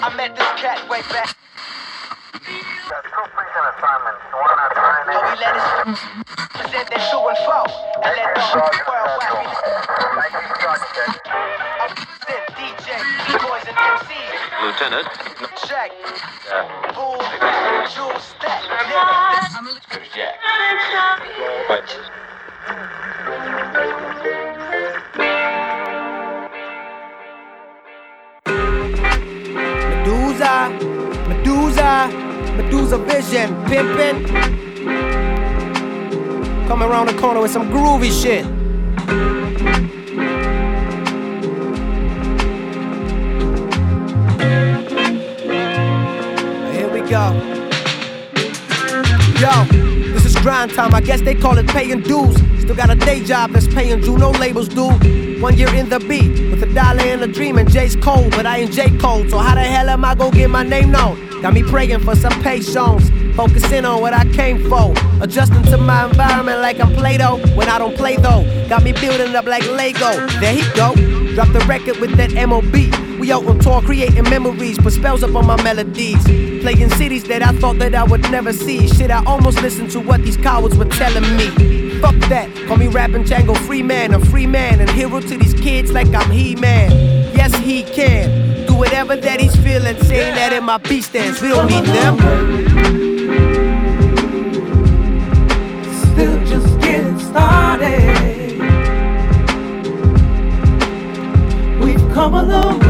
I met this cat way back. Two prison assignments, one on we let it present that to and fro. And let the whole world watch me. Thank you, Sergeant. I'm then DJ, B-boys and MCs. Lieutenant. Check. Bull, Jules, Stack. Jack. Medusa, Medusa, Medusa Vision, pimpin'. Coming around the corner with some groovy shit. Here we go. Yo, this is grind time. I guess they call it paying dues. Still got a day job that's paying due, no labels due. One year in the beat with a dollar and a dream, and Jay's cold, but I ain't J Cole. So how the hell am I gonna get my name known? Got me praying for some patience, focusing on what I came for. Adjusting to my environment like I'm Play-Doh when I don't play though. Got me building up like Lego. There he go. Drop the record with that MOB. We out on tour creating memories, put spells up on my melodies. Playing cities that I thought that I would never see. Shit, I almost listened to what these cowards were telling me. Fuck that, call me rapping Django Freeman, a free man, and hero to these kids like I'm He Man. Yes, he can do whatever that he's feeling, saying that in my beat stance. We don't need them. Still just getting started. We've come a long way.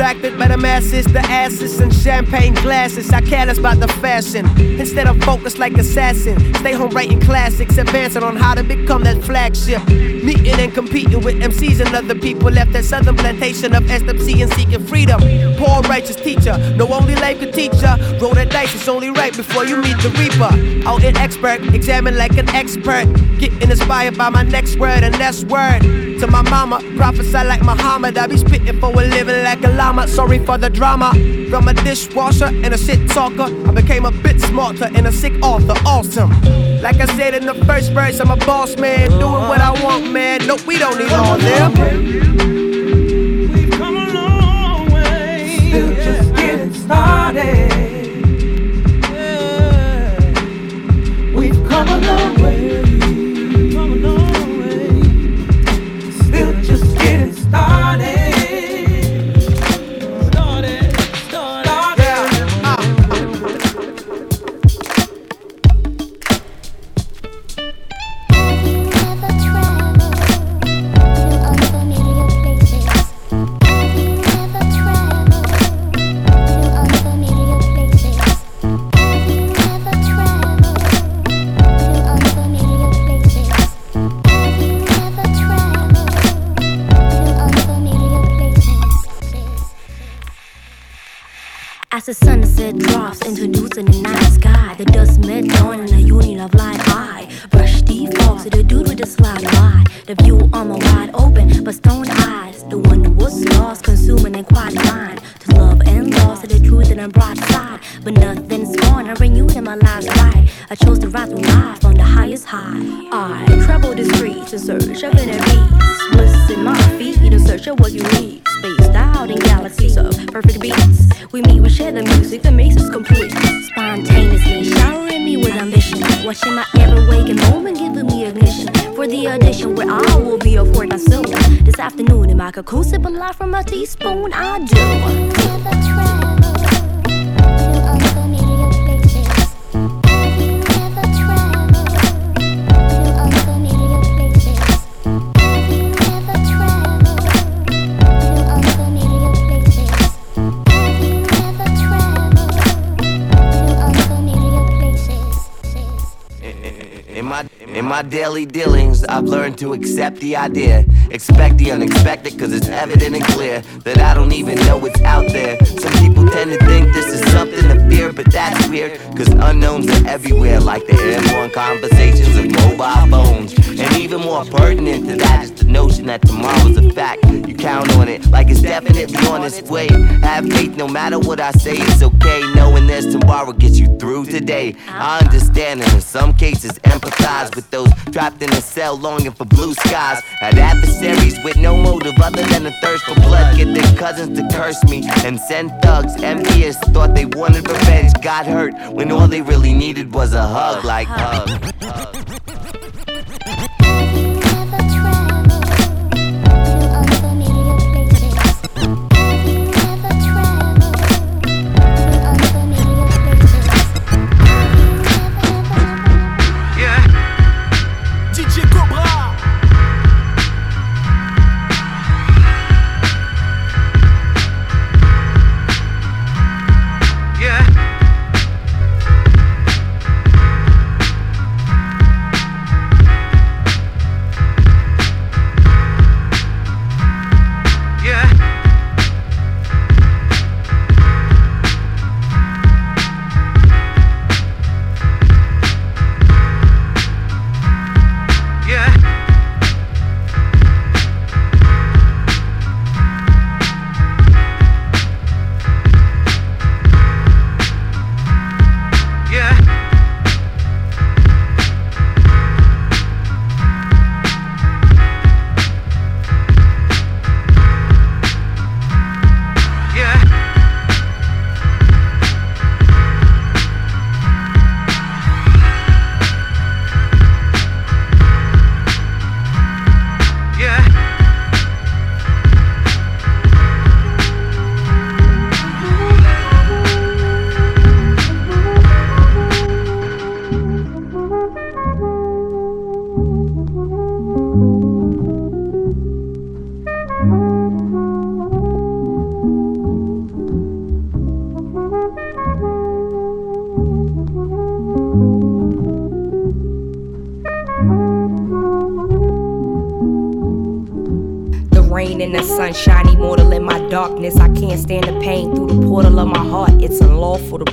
Distracted by the masses, the asses and champagne glasses. I careless about the fashion. Instead of focused like assassin. Stay home writing classics, advancing on how to become that flagship. Meeting and competing with MCs and other people left that southern plantation of SWC and seeking freedom. Poor righteous teacher, no only life could teach ya. Roll the dice, it's only right before you meet the reaper. Out in expert, examine like an expert. Getting inspired by my next word and next word. To my mama, prophesy like Muhammad. I be spitting for a living like a llama. Sorry for the drama. From a dishwasher and a shit talker, I became a bit smarter and a sick author. Awesome. Like I said in the first verse, I'm a boss man, doing what I want, man. Nope, we don't need all them. Unfamiliar places? In my in my daily dealings, I've learned to accept the idea, expect the unexpected, cause it's evident and clear that I don't even know what's out there. Some people tend to think this is something to fear, but that's weird, cause unknowns are everywhere, like the airborne conversations of mobile phones. And even more pertinent to that is the notion that tomorrow's a fact. You count on it like it's definitely on its way. Have faith no matter what I say, it's okay. Knowing there's tomorrow gets you through today. I understand and in some cases empathize with those trapped in a cell longing for blue skies. Adversaries with no motive other than a thirst for blood. Get their cousins to curse me and send thugs. Envious thought they wanted revenge. Got hurt when all they really needed was a hug, like hug. hug.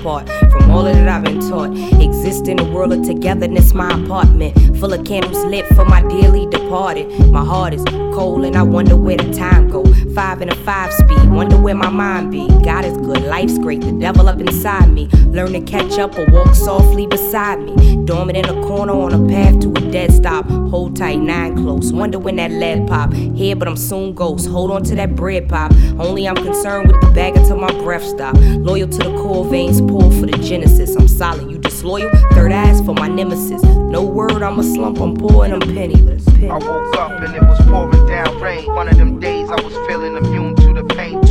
Unlawful to part from all of that I've been taught. Exist in a world of togetherness, my apartment full of candles lit for my dearly departed. My heart is cold and I wonder where the time go. Five and a five speed, wonder where my mind be. God is good, life's great, the devil up inside me. Learn to catch up or walk softly beside me. Dormant in a corner on a path to a dead stop. Hold tight, nine close. Wonder when that lead pop. Here, but I'm soon ghost. Hold on to that bread pop. Only I'm concerned with the bag until my breath stop. Loyal to the core veins, pull for the genesis. I'm solid, disloyal. Third eyes for my nemesis. No word, I'm a slump, I'm poor and I'm penniless. I woke up and it was pouring down rain. One of them days I was feeling immune to the pain.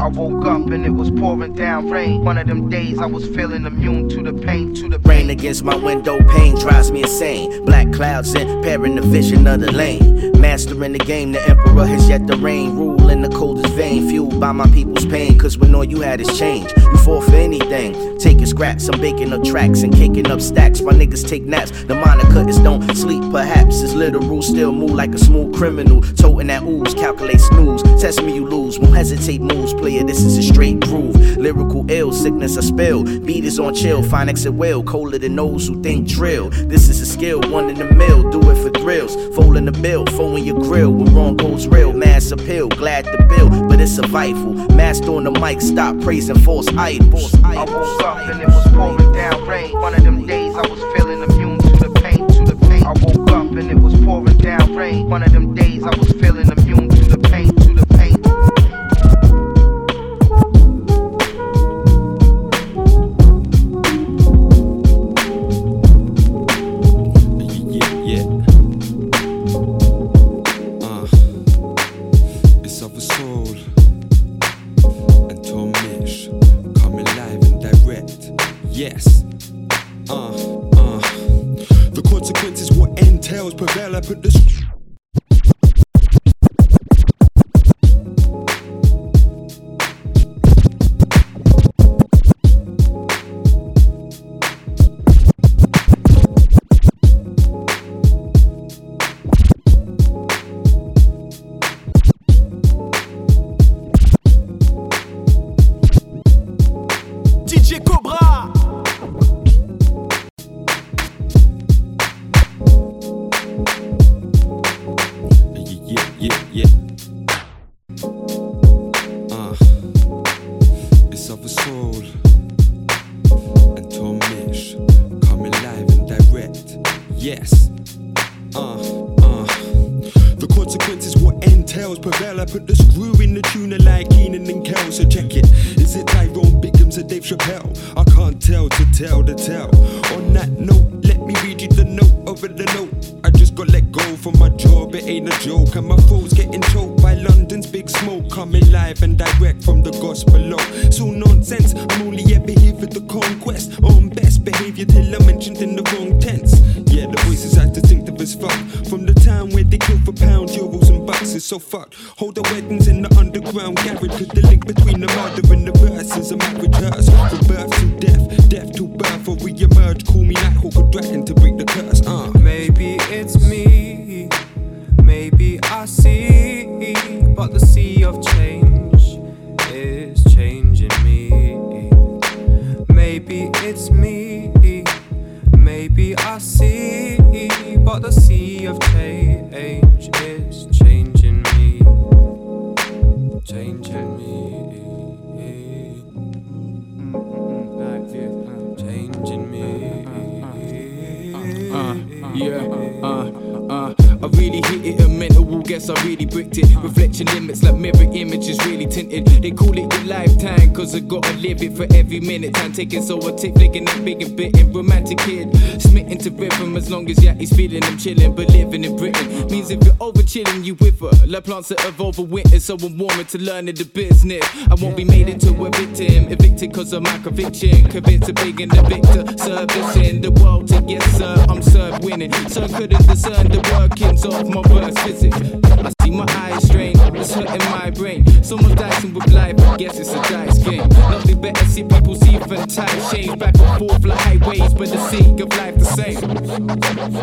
I woke up and it was pouring down rain. One of them days I was feeling immune to the pain, to the Rain against my window pane drives me insane. Black clouds impairing the vision of the lane. Mastering the game, the emperor has yet to reign. Rule in the coldest vein, fueled by my people's pain. Cause when all you had is change, you fall for anything. Taking scraps, I'm baking up tracks and kicking up stacks. My niggas take naps. The moniker is don't sleep, perhaps. It's literal, still move like a smooth criminal. Toting that ooze, calculate snooze. Test me, you lose. Won't hesitate, moves, player. This is a straight groove. Lyrical ill, sickness I spill. Beat is on chill, fine exit will. Colder than those who think drill. This is a skill, one in the mill. Do it for thrills. Folding the bill, folding your grill. When wrong goes real, mass appeal. Glad to build, but it's survival. Master on the mic, stop praising false idols. I woke up and it was pouring down rain. One of them days I was feeling immune to the pain, to the pain. I woke up and it was pouring down rain. One of them days I was feeling entails, prevail. I put Reflection limits like mirror images really tinted. They call it your lifetime, cause I gotta live it for every minute. Time taking, so I take flicking that big and bitten. Romantic kid, smitten to rhythm as long as yeah, he's feeling I'm chilling. But living in Britain means if you're over chilling, you with her. Like plants that have over winter, so I'm warming to learning the business. I won't be made into a victim, evicted cause of my conviction. Convinced of being the victor, servicing the world to yes, sir. I'm served winning, so I couldn't discern the workings of my first physics. I see my eyes strain, it's hurting my brain. Someone's dicing with life, I guess it's a dice game. Nothing better, see people see and tight change back and forth like highways, but the seek of life the same.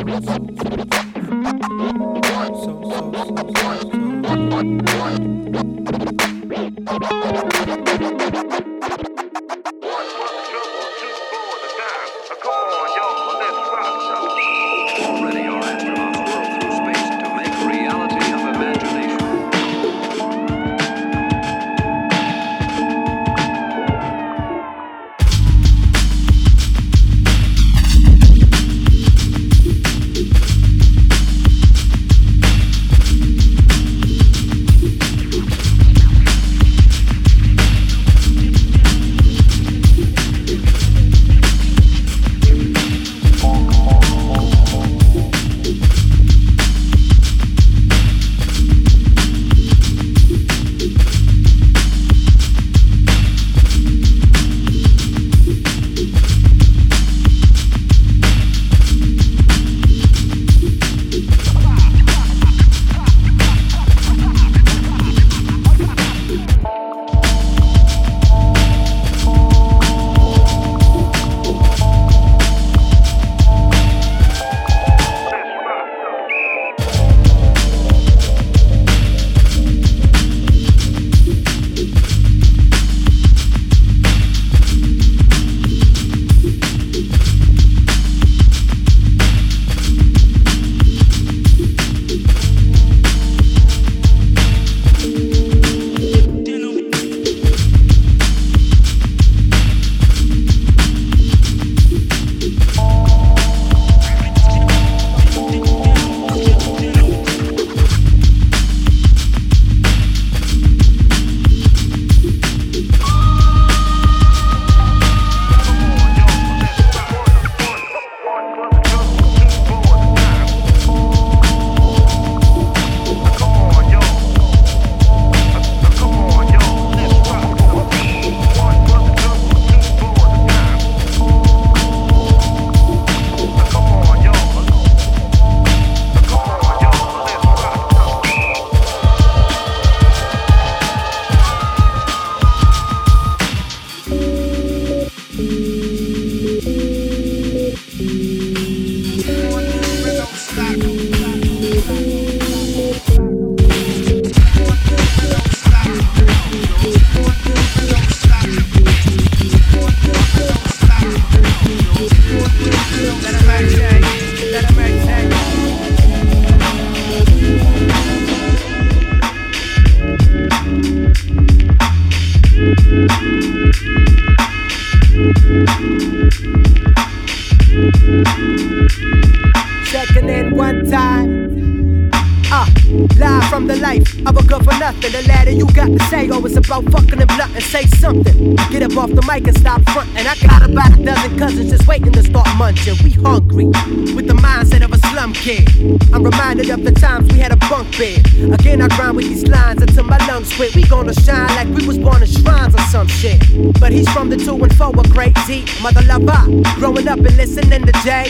Gonna shine like we was born in shrines or some shit. But he's from the two and four, a crazy mother lover. Growing up and listening to Jay.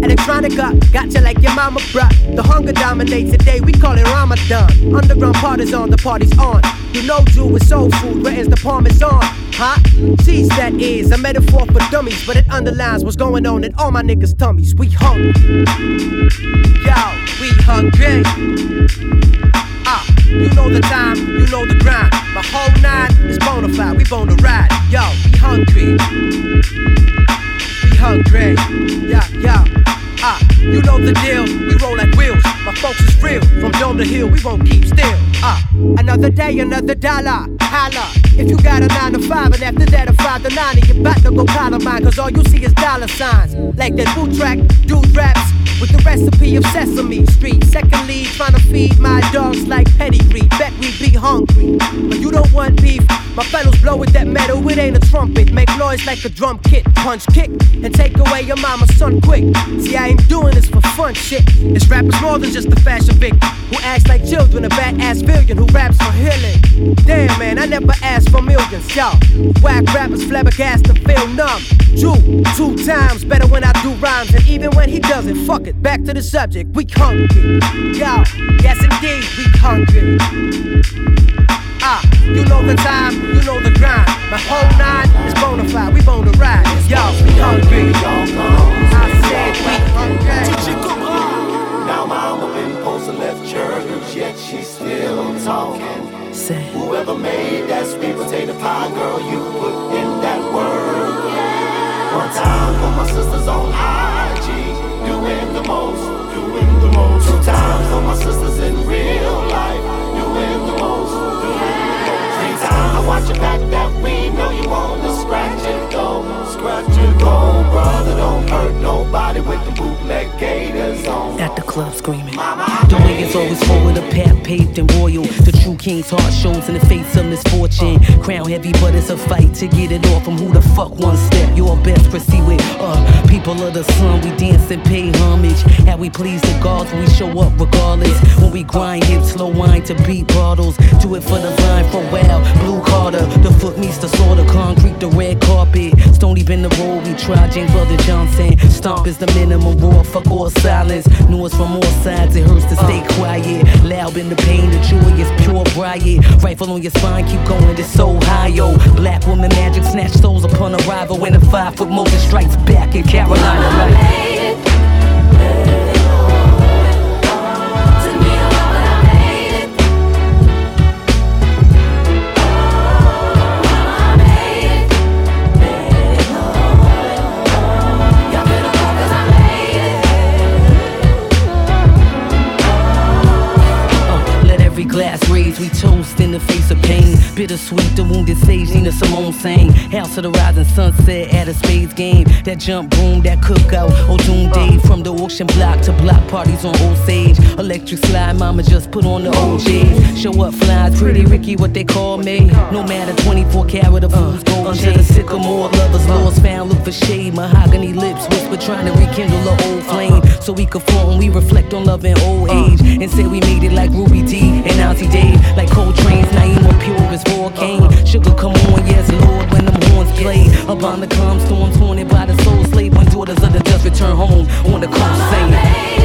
Electronica, got you like your mama, bruh. The hunger dominates the day, we call it Ramadan. Underground parties on, the party's on. You know, Jew is soul food, where is the parmesan? Huh? Cheese that is a metaphor for dummies, but it underlines what's going on in all my niggas' tummies. We hungry. Yo, we hungry. You know the time, you know the grind. My whole nine is bona fide, we bona ride. Yo, we hungry. We hungry. Yeah, yeah. Ah, you know the deal. We roll like wheels. My folks is real. From dome to hill, we won't keep still. Ah, another day, another dollar. Holla. If you got a nine to five, and after that a five to nine, and you're about to go Columbine, cause all you see is dollar signs. Like that boot track, dude raps with the recipe of Sesame Street. Secondly, trying to feed my dogs like pedigree. Bet we be hungry, but you don't want beef. My fellows blow with that metal, it ain't a trumpet. Make noise like a drum kit, punch kick, and take away your mama's son quick. See, I ain't doing this for fun shit. This rap is more than just a fashion victim who acts like children, a badass villain who raps for healing. Damn, man, I never asked for millions, y'all. Whack rappers flabbergasted feel numb. Drew, two times better when I do rhymes, and even when he doesn't, fuck it. Back to the subject, we hungry. Yo, yes indeed, we hungry. Ah, you know the time, you know the grind. My whole nine is bona fide, we bona ride. Yo, we hungry. I said we hungry. Now mama been left church, yet she's still talking. Say. Whoever made that sweet potato pie, girl, you put in that work. One time for my sisters on IG, times for my sisters in real life, doing the most, doing the most. Three times I watch you back that we know you wanna scratch it though, scratch it go, brother. Don't hurt nobody with the bootleg gators on. At the club screaming. The way is always forward, a path paved and royal. The true king's heart shows in the face of misfortune. Crown heavy, but it's a fight to get it off from who the fuck one step. Your best proceed with uh people of the sun. We dance and pay homage. How we please the gods when we show up regardless. When we grind hips, slow wine to beat bottles. Do it for the vine for well. Blue Carter, the foot meets the sword of concrete, the red carpet. Stony been the road we try. James Brother Johnson. Stomp is the minimum raw. Fuck all silence. Noise from all sides. It hurts to stay quiet. Loud in the pain, the joy is pure riot. Rifle on your spine, keep going. It's so high, yo. Black woman magic snatch souls upon arrival. When a five foot motor strikes back in Carolina. Like. Bittersweet, the wounded sage, Nina Simone sang. House of the rising sunset at a spades game. That jump boom, that cookout, O'Doom Day. From the auction block to block parties on Osage. Electric slide, mama just put on the OJs. Show up flies, pretty Ricky, what they call me. No matter 24 karat of fool's gold uh, Under the sycamore, lovers uh. lost, found, look for shade. Mahogany lips, whisper trying to rekindle the old uh-huh. flame. So we could form, we reflect on love in old uh. age. And say we made it like Ruby Dee and Ossie Dave. Like Coltrane's Naima pure as volcane. Uh-huh. Sugar come on, yes, Lord, when them horns play. Upon the calm storms, haunted by the soul slave. When daughters of the dust return home on the coast saying.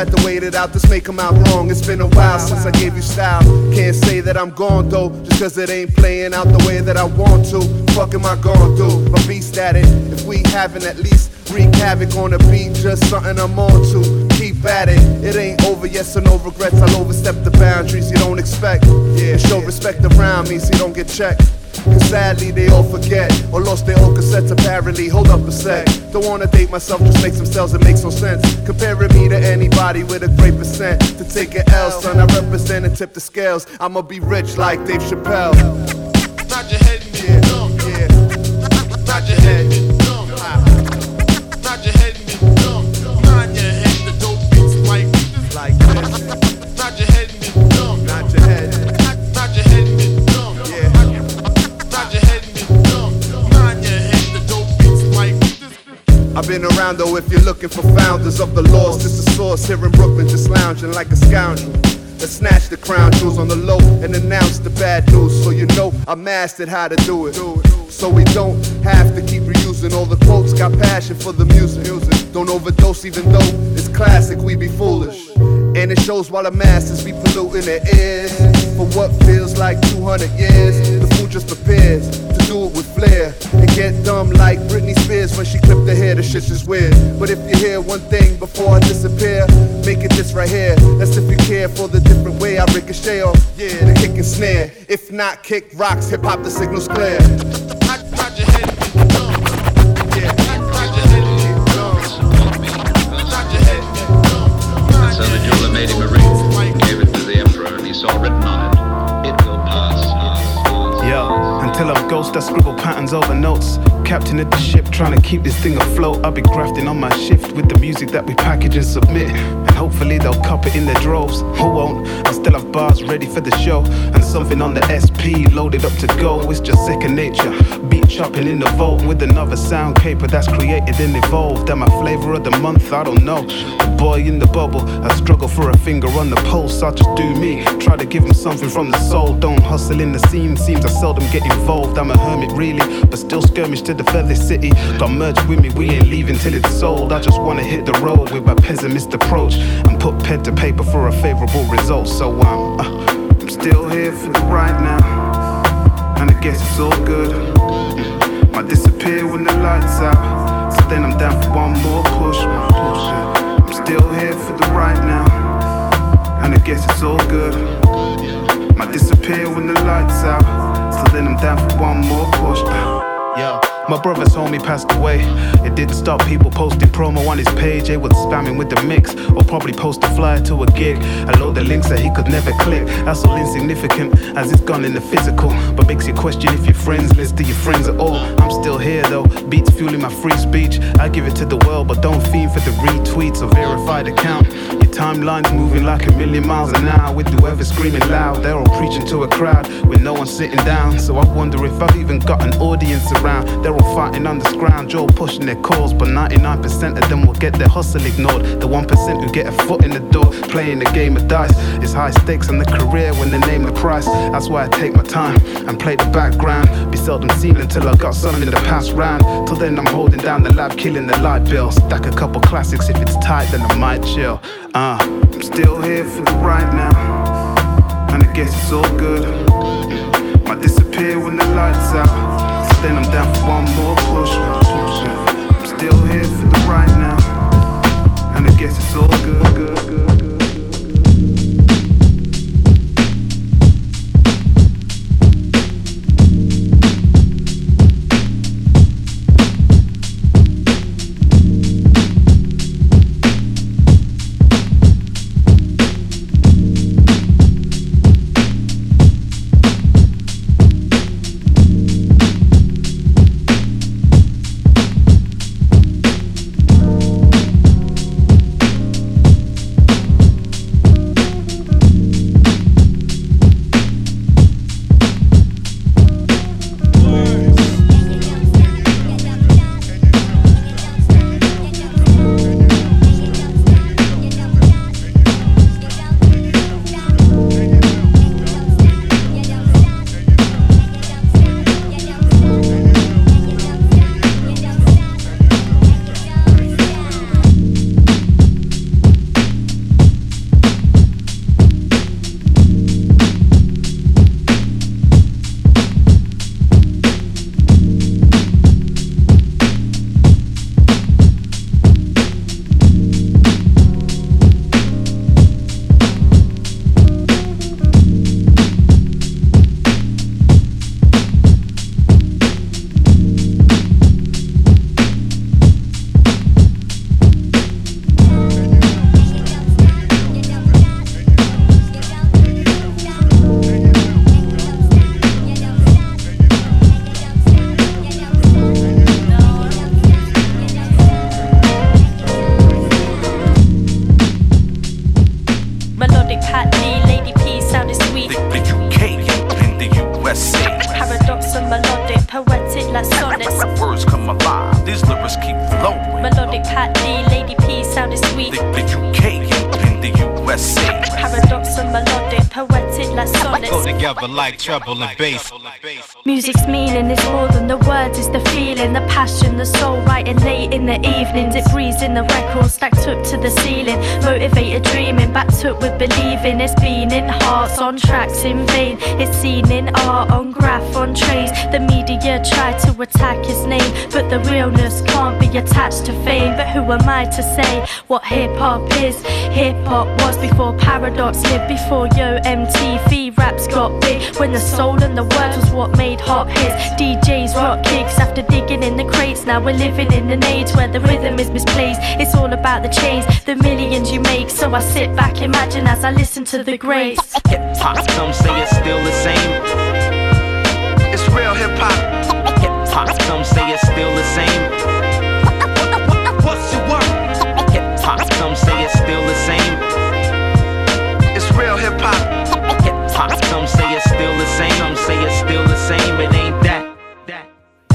Had to wait it out. This may come out wrong. It's been a while since I gave you style. Can't say that I'm gone though, just cause it ain't playing out the way that I want to. Fuck am I gonna do? My beast at it. If we haven't at least wreak havoc on the beat, just something I'm on to. Keep at it. It ain't over yet, so no regrets. I'll overstep the boundaries you don't expect. Yeah, show respect around me so you don't get checked. Cause sadly they all forget or lost their old cassettes apparently. Hold up a sec. Don't wanna date myself, just make some sales, it makes no sense. Comparing me to anybody with a great percent. To take an L, son, I represent and tip the scales. I'ma be rich like Dave Chappelle. Nod your head, yeah, yeah. Nod your head, been around though if you're looking for founders of the lost. It's the source here in Brooklyn, just lounging like a scoundrel. That snatch the crown jewels on the low and announce the bad news. So you know I mastered how to do it. So we don't have to keep reusing all the quotes. Got passion for the music. Don't overdose even though it's classic, we be foolish. And it shows while the masses be polluting their ears. For what feels like 200 years, the food just prepares do it with flair. And get dumb like Britney Spears when she clipped her hair, the shit is weird. But if you hear one thing before I disappear, make it this right here. That's if you care for the different way I ricochet off, yeah, the kick and snare. If not, kick rocks, hip hop, the signal's clear. nod your head, yeah, nod your head, nod your head, So the jeweler made him a ring, gave it to the emperor, and he saw written on it, it will pass. Yo, until I'm ghost, I scribble patterns over notes. Captain of the ship, trying to keep this thing afloat. I'll be grafting on my shift with the music that we package and submit. And hopefully they'll cop it in their droves. Who won't? I still have bars ready for the show. And something on the SP loaded up to go. It's just second nature. Beat chopping in the vault with another sound caper that's created and evolved. And my flavor of the month, I don't know. Boy in the bubble, I struggle for a finger on the pulse. I just do me. Try to give him something from the soul. Don't hustle in the scene, seems I seldom get involved. I'm a hermit, really, but still skirmish to the furthest city. Got merged with me, we ain't leaving till it's sold. I just wanna hit the road with my pessimist approach and put pen to paper for a favorable result. So I'm, uh, I'm still here for the right now, and I guess it's all good. Mm. Might disappear when the lights out, so then I'm down for one more push. push. I'm still here for the right now, and I guess it's all good. Might disappear when the lights out, so then I'm down for one more push. My brother's homie passed away. It didn't stop people posting promo on his page. They was spamming with the mix, or probably post a flyer to a gig. I load the links that he could never click. That's all insignificant as it's gone in the physical. But makes you question if your friends list to your friends at all. I'm still here though, beats fueling my free speech. I give it to the world, but don't fiend for the retweets or verified account. Your timeline's moving like a million miles an hour with whoever screaming loud. They're all preaching to a crowd with no one sitting down. So I wonder if I've even got an audience around. They're fighting underground, Joe pushing their cause, but 99% of them will get their hustle ignored. The 1% who get a foot in the door, playing a game of dice. It's high stakes in the career when they name the price. That's why I take my time and play the background. Be seldom seen until I got something to pass round. Till then, I'm holding down the lab, killing the light bill. Stack a couple classics if it's tight, then I might chill. Uh, I'm still here for the right now, and I guess it's all good. Might disappear when the lights out. Then I'm down for one more push. I'm still here for the right now, and I guess it's all good, good, good. Treble and bass. Music's meaning is more than the words, it's the feeling, the passion, the soul. Writing late in the evenings, it breathes in the records, stacked up to the ceiling. Motivated dreaming, backed up with believing. It's been in hearts, on tracks in vain. It's seen in attached to fame. But who am I to say what hip hop is? Hip hop was before Paradox lived, before Yo MTV raps got big. When the soul and the words was what made hot hits. DJs rock kicks after digging in the crates. Now we're living in an age where the rhythm is misplaced. It's all about the change, the millions you make. So I sit back, imagine as I listen to the greats. Hip hop, some say it's still the same. It's real hip hop. Hip hop, some say it's still the same. Some say it's still the same. It's real hip hop. Some say it's still the same. Some say it's still the same. It ain't that.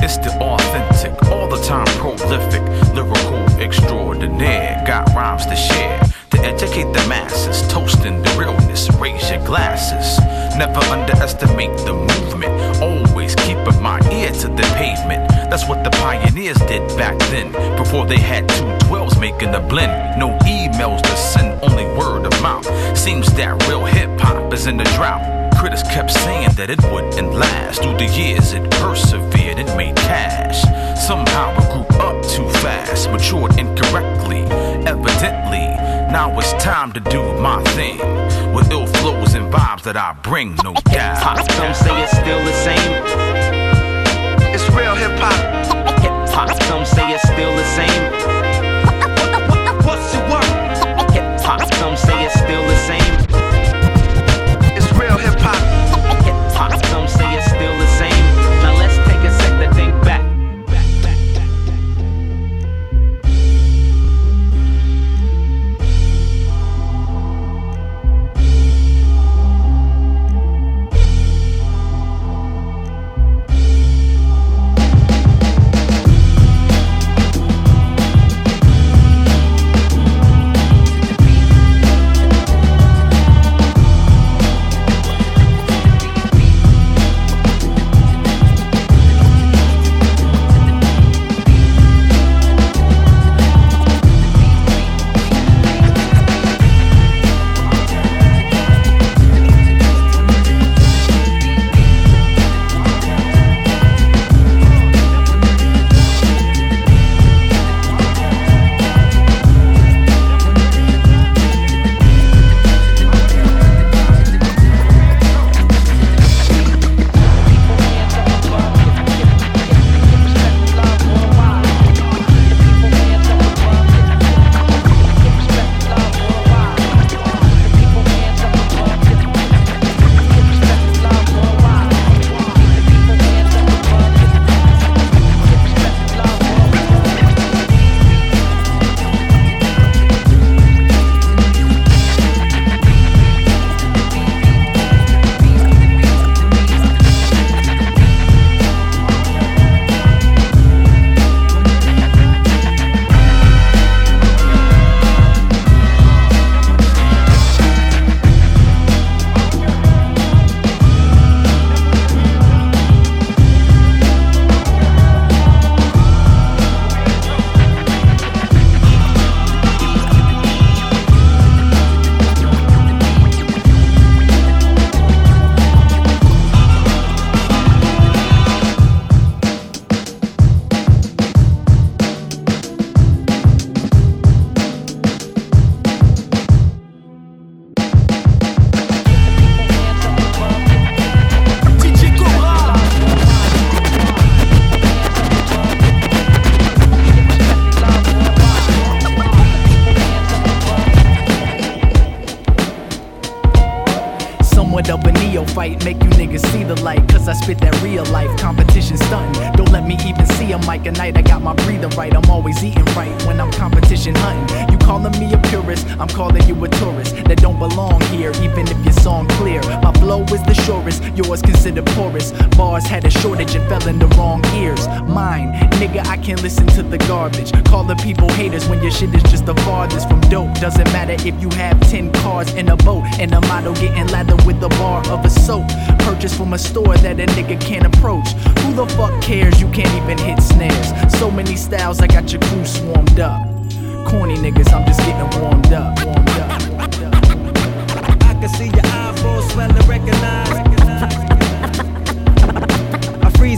It's the authentic, all the time prolific, lyrical extraordinaire. Got rhymes to share, to educate the masses. Toasting the realness, raise your glasses. Never underestimate the movement. That's what the pioneers did back then. Before they had two 12s making a blend. No emails to send, only word of mouth. Seems that real hip hop is in the drought. Critics kept saying that it wouldn't last. Through the years, it persevered, it made cash. Somehow it grew up too fast, matured incorrectly, evidently. Now it's time to do my thing. With ill flows and vibes that I bring, no doubt. Some say it's still the same. Real hip hop. Hip hop, some say it's still the same. What's your word? Hip hop, some say it's still the same.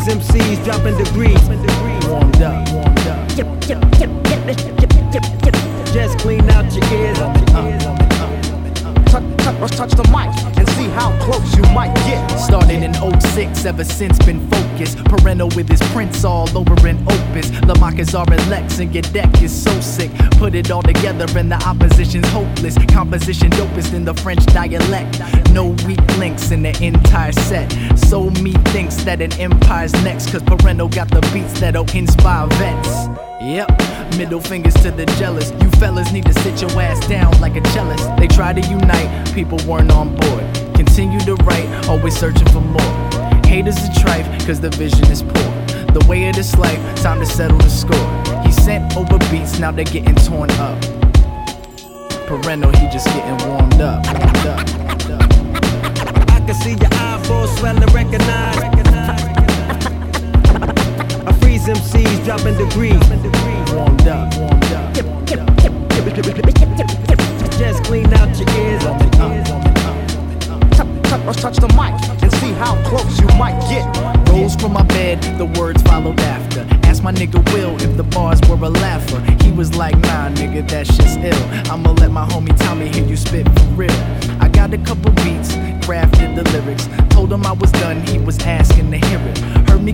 Freeze MCs, dropping degrees. Warmed up, warmed up. Just clean out your ears. Uh-huh. Touch, touch, touch the mic and see how close you might get. Started in 06, ever since been focused. Parental with his prints all over an opus. Lamarcus are in Lex and your deck is so sick. Put it all together and the opposition's hopeless. Composition dopest in the French dialect. No weak links in the entire set. So me thinks that an empire's next. Cause Parental got the beats that'll inspire vets. Yep, middle fingers to the jealous. You fellas need to sit your ass down like a cellist. They try to unite, people weren't on board. Continue to write, always searching for more. Haters are trife, cause the vision is poor. The way of this life, time to settle the score. He sent over beats, now they're getting torn up. Parental, he just getting warmed up. Warmed up. I can see your eyeballs swell and recognize. MCs, dropping degrees. Warmed up. Just clean out your ears. Touch, touch the mic and see how close you might get. Rose from my bed, the words followed after. Asked my nigga Will if the bars were a laugher. He was like, nah, nigga, that shit's ill. I'ma let my homie Tommy hear you spit for real. I got a couple beats, crafted the lyrics. Told him I was done, he was asking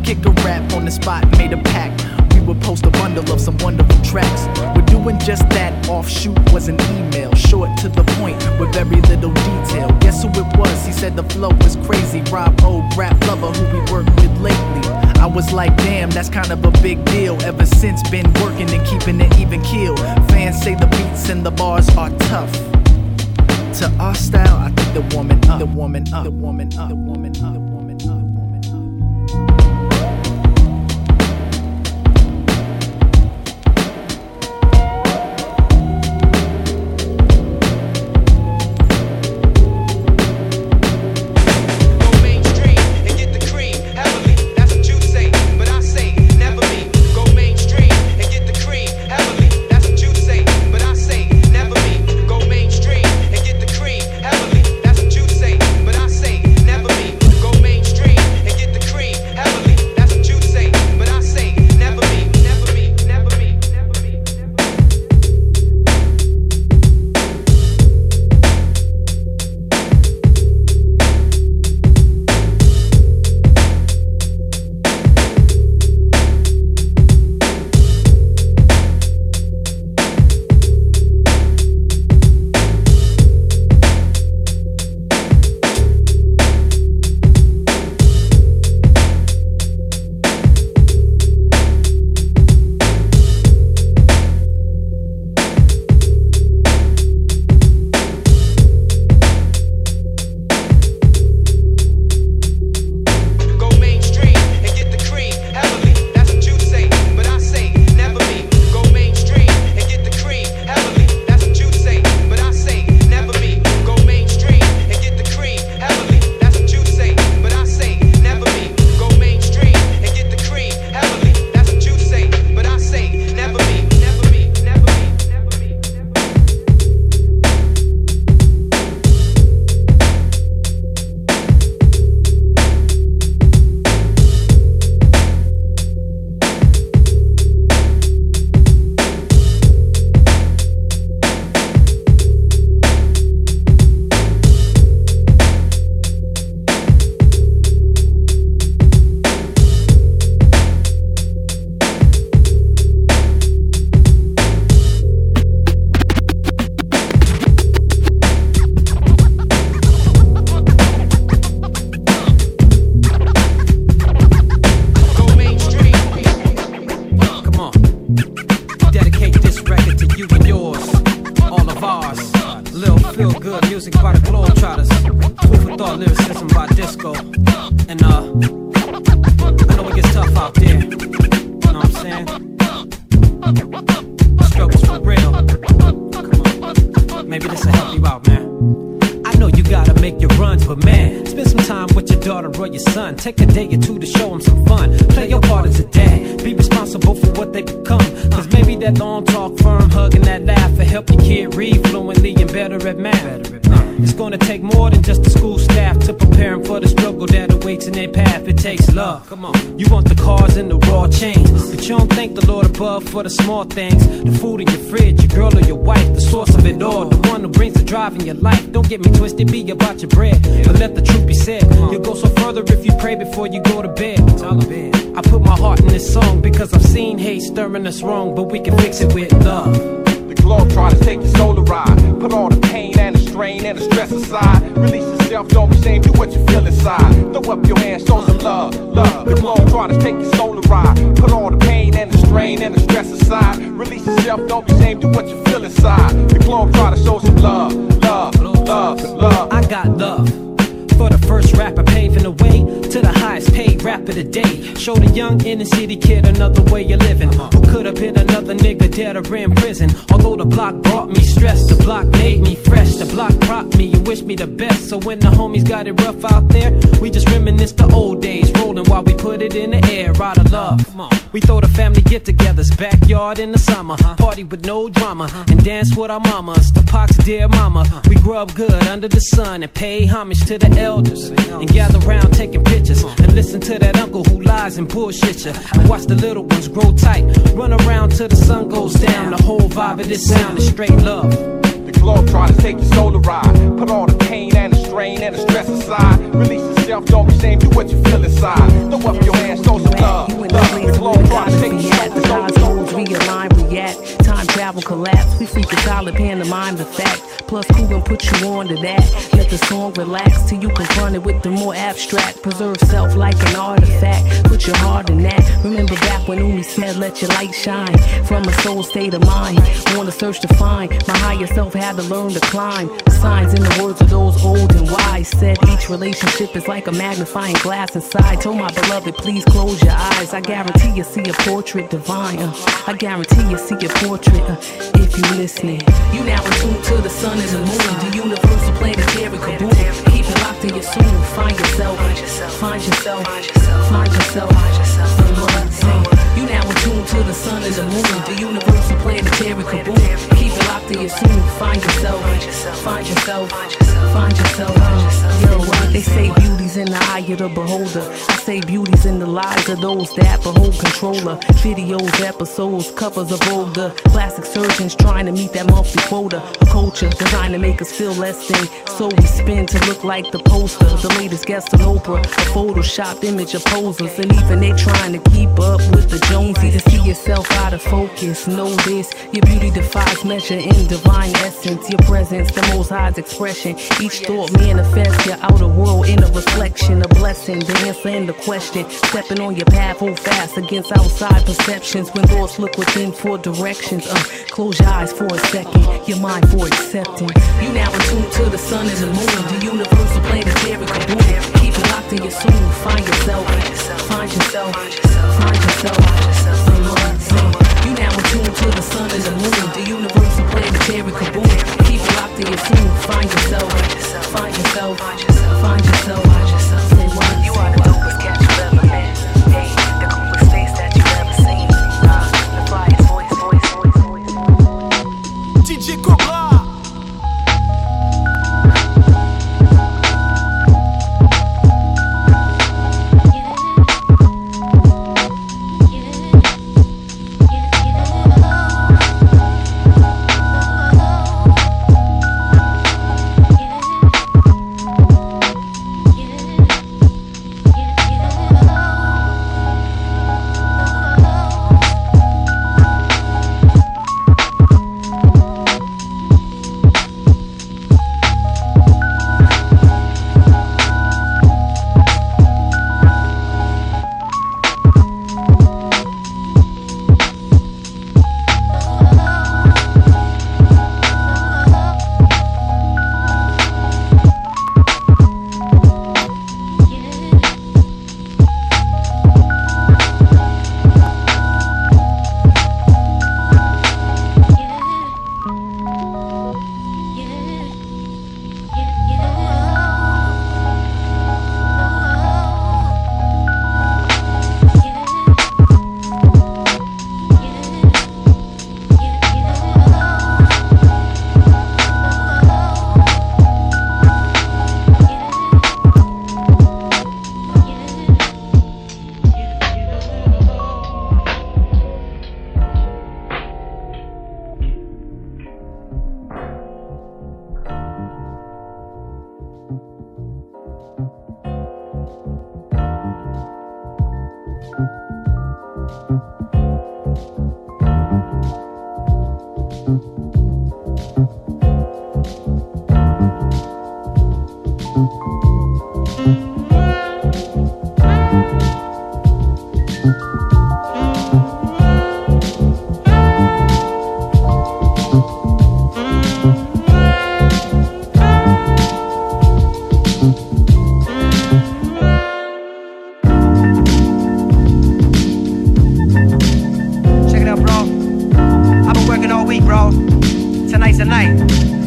kick a rap on the spot, made a pact. We would post a bundle of some wonderful tracks. We're doing just that. Offshoot was an email, short to the point with very little detail. Guess who it was? He said the flow was crazy. Rob O, rap lover who we worked with lately. I was like, damn, that's kind of a big deal. Ever since, been working and keeping it even keel. Fans say the beats and the bars are tough. To our style, I think the woman up, the woman up, the woman up, the woman up. Maybe this'll help you out, man. I know you gotta make your runs, but man, spend some time with your daughter or your son. Take a day or two to show them some fun. Play your part as a dad. Be responsible for what they become. Cause maybe that long talk, firm hug, and that laugh will help your kid read fluently and better at math. It's gonna take more than just the school to 'em for the struggle that awaits in their path. It takes love. Come on. You want the cars and the raw chains, but you don't thank the Lord above for the small things. The food in your fridge, your girl or your wife, the source of it all. The one who brings the drive in your life. Don't get me twisted, be about your bread. But let the truth be said. You'll go so further if you pray before you go to bed. I put my heart in this song because I've seen hate stirring us wrong, but we can fix it with love. The globe try to take your soul ride. Put all the pain and the strain and the stress aside. Release yourself, don't be ashamed, do what you feel inside. Throw up your hands, show some love, love. The globe try to take your soul to ride. Put all the pain and the strain and the stress aside. Release yourself, don't be ashamed, do what you feel inside. The globe try to show some love, love, love, love. I got love. For the first rapper paving the way to the highest paid rapper today. Show the young inner city kid another way of living. Who could have been another nigga dead or in prison? Although the block brought me stress, the block made me fresh. The block propped me and wished me the best. So when the homies got it rough out there, we just reminisce the old days, rolling while we put it in the air. Out of love. We throw the family get togethers, backyard in the summer. Party with no drama and dance with our mamas. The Pac's dear mama. We grew up good under the sun and pay homage to the And gather round taking pictures and listen to that uncle who lies and bullshit ya. And watch the little ones grow tight. Run around till the sun goes down. The whole vibe of this sound is straight love. The globe try to take your soul ride. Put all the pain and the strain and the stress aside. Release yourself, don't be ashamed, do what you feel inside. Throw up your hands, show some love. love. The globe try to take your soul to Cosmos realign, react. Time travel collapse. We freak a solid pantomime the fact. Plus, who gon' put you on to that? Let the song relax till you confront it with the more abstract. Preserve self like an artifact. Put your heart in that. Remember back when Umi said, let your light shine. From a soul state of mind. The search to find. My higher self had to learn to climb. The Signs in the words of those old and wise. Said each relationship is like a magnifying glass inside. Told my beloved, please close your eyes. I guarantee you see a portrait divine. uh. I guarantee you see a portrait uh, if you listening. You now in to the sun and the moon. The universal planetary kaboom. Keep it locked in your soul. Find yourself. Find yourself. Find yourself. Find yourself. You now in tune to the sun and the moon. The universal planetary kaboom. Keep it locked in your soul. Find yourself. Find yourself. Find yourself. Yo, uh, they say beauty's in the eye of the beholder. I say beauty's in the lives of those that behold controller. Videos, episodes, covers of older. Plastic surgeons trying to meet that monthly quota. A culture designed to make us feel less than. So we spin to look like the poster. The latest guest on Oprah. A photoshopped image of posers. And even they trying to keep up with the Jonesy to see yourself out of focus. Know this, your beauty defies measure in divine essence. Your presence, the most high's expression. Each thought manifests your outer world in a reflection. A blessing, the answer and the question. Stepping on your path, hold fast against outside perceptions. When thoughts look within for directions. Uh, close your eyes for a second, your mind for accepting. You now in tune to the sun and the moon. The universal planetary kaboom. Keep it locked in your soul. Find yourself. Find yourself. Find yourself. Find yourself. You now in tune to the sun and the moon. The universal planetary kaboom. Keep it locked in your soul. Find yourself. Find yourself. Find yourself. Say what? You are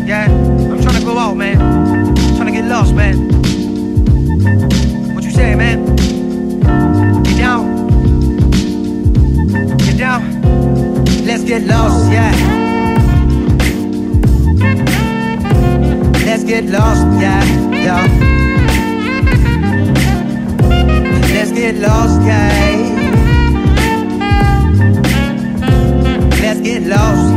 Yeah, I'm trying to go out, man. trying to get lost, man. What you say, man? Get down. Get down. Let's get lost, yeah. Let's get lost, yeah, yeah. Let's get lost, yeah. Let's get lost.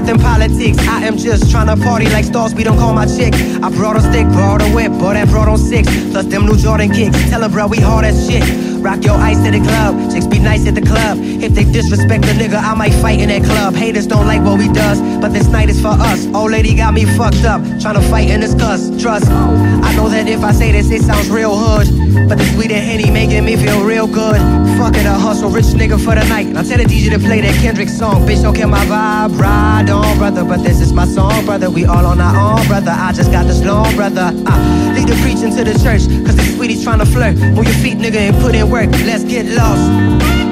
Within politics. I am just trying to party like stars. We don't call my chick. I brought a stick, brought a whip, bought that brought on six. Plus them new Jordan kicks. Tell her, bro, we hard as shit. Rock your ice to the club. Chicks be nice at the club. If they disrespect the nigga, I might fight in that club. Haters don't like what we does, but this night is for us. Old lady got me fucked up, trying to fight and discuss. Trust. I know that if I say this, it sounds real hood. But the sweet and henny making me feel real good. Fuck it, a hustle rich nigga for the night. Now tell the DJ to play that Kendrick song. Bitch, don't kill my vibe. Ride on, brother. But this is my song, brother. We all on our own, brother. I just got this long, brother. Uh, lead the preaching to the church. Cause the sweetie's trying to flirt. Move your feet, nigga, and put in work. Let's get lost.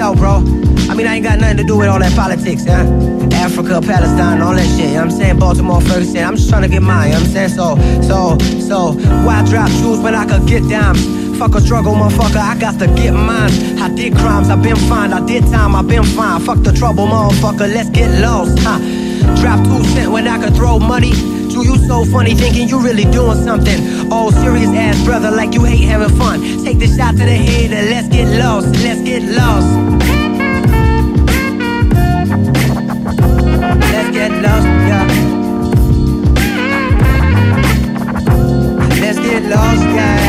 Out, bro. I mean, I ain't got nothing to do with all that politics, yeah? Africa, Palestine, all that shit, you know I'm saying? Baltimore, Ferguson, I'm just trying to get mine, you know I'm saying? So, so, so, why drop jewels when I could get dimes? Fuck a struggle, oh, motherfucker, I got to get mine. I did crimes, I been fine, I did time, I been fine. Fuck the trouble, motherfucker, let's get lost, huh? Drop two cent when I could throw money. Do you so funny thinking you really doing something? Oh, serious ass brother, like you hate having fun. Take the shot to the head and let's get lost, let's get lost. Let's get lost, yeah. Let's get lost, yeah.